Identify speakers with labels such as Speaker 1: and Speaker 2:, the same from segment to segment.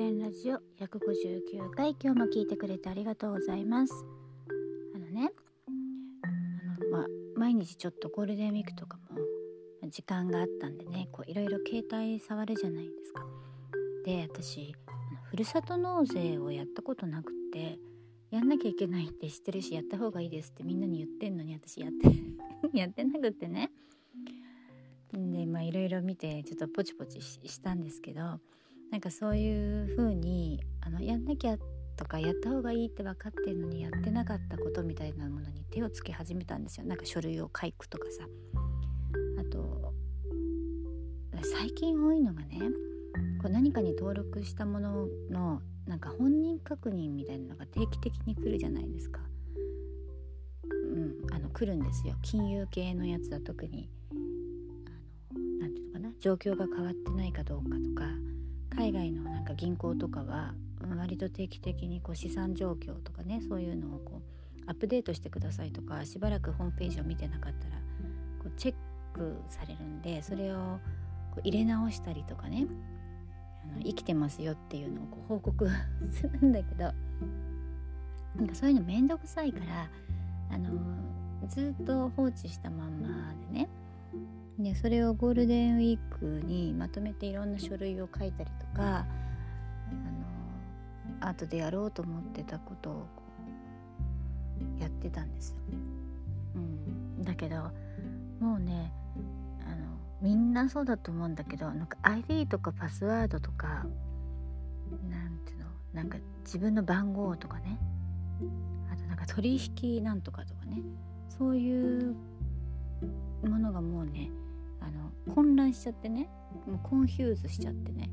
Speaker 1: 典ラジオ159回今日も聞いてくれてありがとうございます。あのねあの、まあ、毎日ちょっとゴールデンウィークとかも時間があったんでねこういろいろ携帯触るじゃないですか。で私ふるさと納税をやったことなくてやんなきゃいけないって知ってるしやった方がいいですってみんなに言ってんのに私やって やってなくってね。でまあいろいろ見てちょっとポチポチしたんですけどなんかそういう風にあのやんなきゃとかやった方がいいって分かってるのにやってなかったことみたいなものに手をつけ始めたんですよ。なんか書類を書くとかさ。あと最近多いのがねこう何かに登録したもののなんか本人確認みたいなのが定期的に来るじゃないですか。うん、あの来るんですよ。金融系のやつは特に。何て言うのかな。状況が変わってないかどうかとか。海外のなんか銀行とかは割と定期的にこう資産状況とかねそういうのをこうアップデートしてくださいとかしばらくホームページを見てなかったらこうチェックされるんでそれをこう入れ直したりとかねあの生きてますよっていうのをこう報告 するんだけどなんかそういうの面倒くさいからあのずっと放置したまんまでそれをゴールデンウィークにまとめていろんな書類を書いたりとかあの後でやろうと思ってたことをやってたんですよ。うん、だけどもうねあのみんなそうだと思うんだけどなんか ID とかパスワードとかなんていうのなんか自分の番号とかね。あとなんか取引なんとかとかね。そういうものがもうね混乱しちゃってね。もう confuse しちゃってね。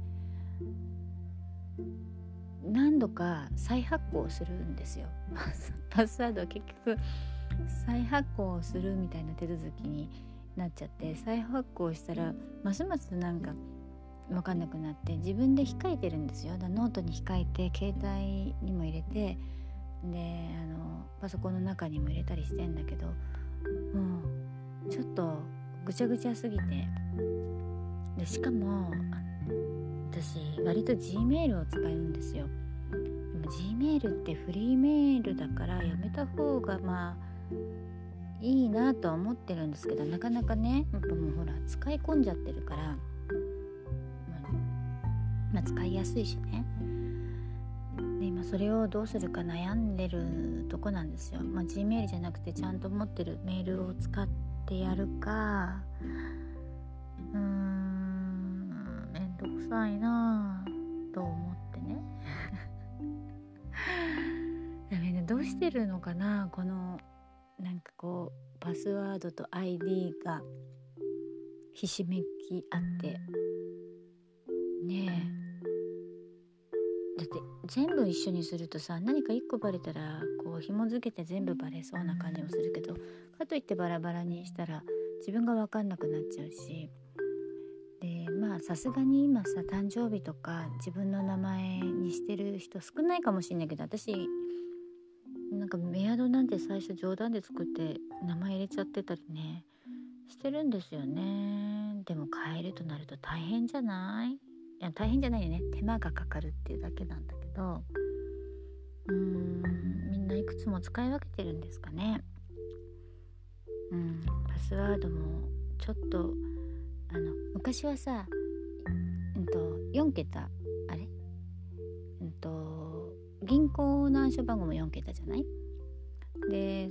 Speaker 1: 何度か再発行するんですよ。パスワードは結局再発行するみたいな手続きになっちゃって再発行したらますますなんか分かんなくなって自分で控えてるんですよ。だノートに控えて携帯にも入れてであのパソコンの中にも入れたりしてんだけどもうちょっとぐちゃぐちゃすぎてでしかも私割と Gmail を使うんですよ。でも G メールってフリーメールだからやめた方がまあいいなとは思ってるんですけどなかなかねやっぱもうほら使い込んじゃってるから、まあ、使いやすいしね。で今それをどうするか悩んでるとこなんですよ、まあ、G メールじゃなくてちゃんと持ってるメールを使ってやるかさいなと思ってね。どうしてるのかな？このなんかこうパスワードと ID がひしめき合って。ねえ。だって全部一緒にするとさ何か1個バレたらこう紐付けて全部バレそうな感じもするけどかといってバラバラにしたら自分が分かんなくなっちゃうし。さすがに今さ誕生日とか自分の名前にしてる人少ないかもしんないけど私なんかメアドなんて最初冗談で作って名前入れちゃってたりねしてるんですよね。でも変えるとなると大変じゃない？いや大変じゃないよね。手間がかかるっていうだけなんだけど。うーんみんないくつも使い分けてるんですかね。うんパスワードもちょっとあの昔はさ4桁あれ？うんと銀行の暗証番号も4桁じゃない？で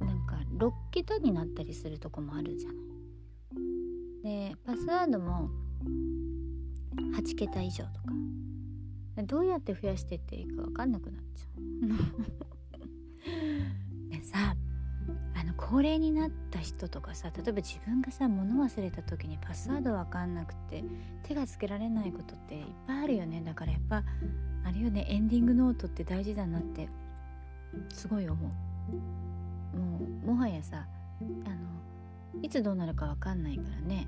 Speaker 1: なんか6桁になったりするとこもあるじゃない？でパスワードも8桁以上とか。どうやって増やしてっていいか分かんなくなっちゃう。の高齢になった人とかさ例えば自分がさ物忘れた時にパスワード分かんなくて手がつけられないことっていっぱいあるよね。だからやっぱあれよね。エンディングノートって大事だなってすごい思う。もうもはやさあのいつどうなるか分かんないからね。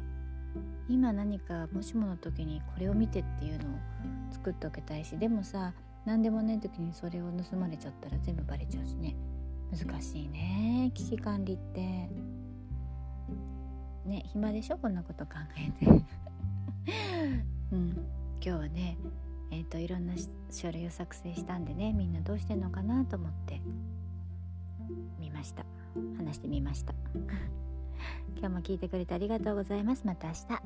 Speaker 1: 今何かもしもの時にこれを見てっていうのを作っておきたいしでもさ何でもない時にそれを盗まれちゃったら全部バレちゃうしね。難しいね危機管理って。ね暇でしょ？こんなこと考えて。うん。今日はねええーと、いろんな書類を作成したんでねみんなどうしてんのかなと思って。見ました。話してみました。今日も聞いてくれてありがとうございます。また明日。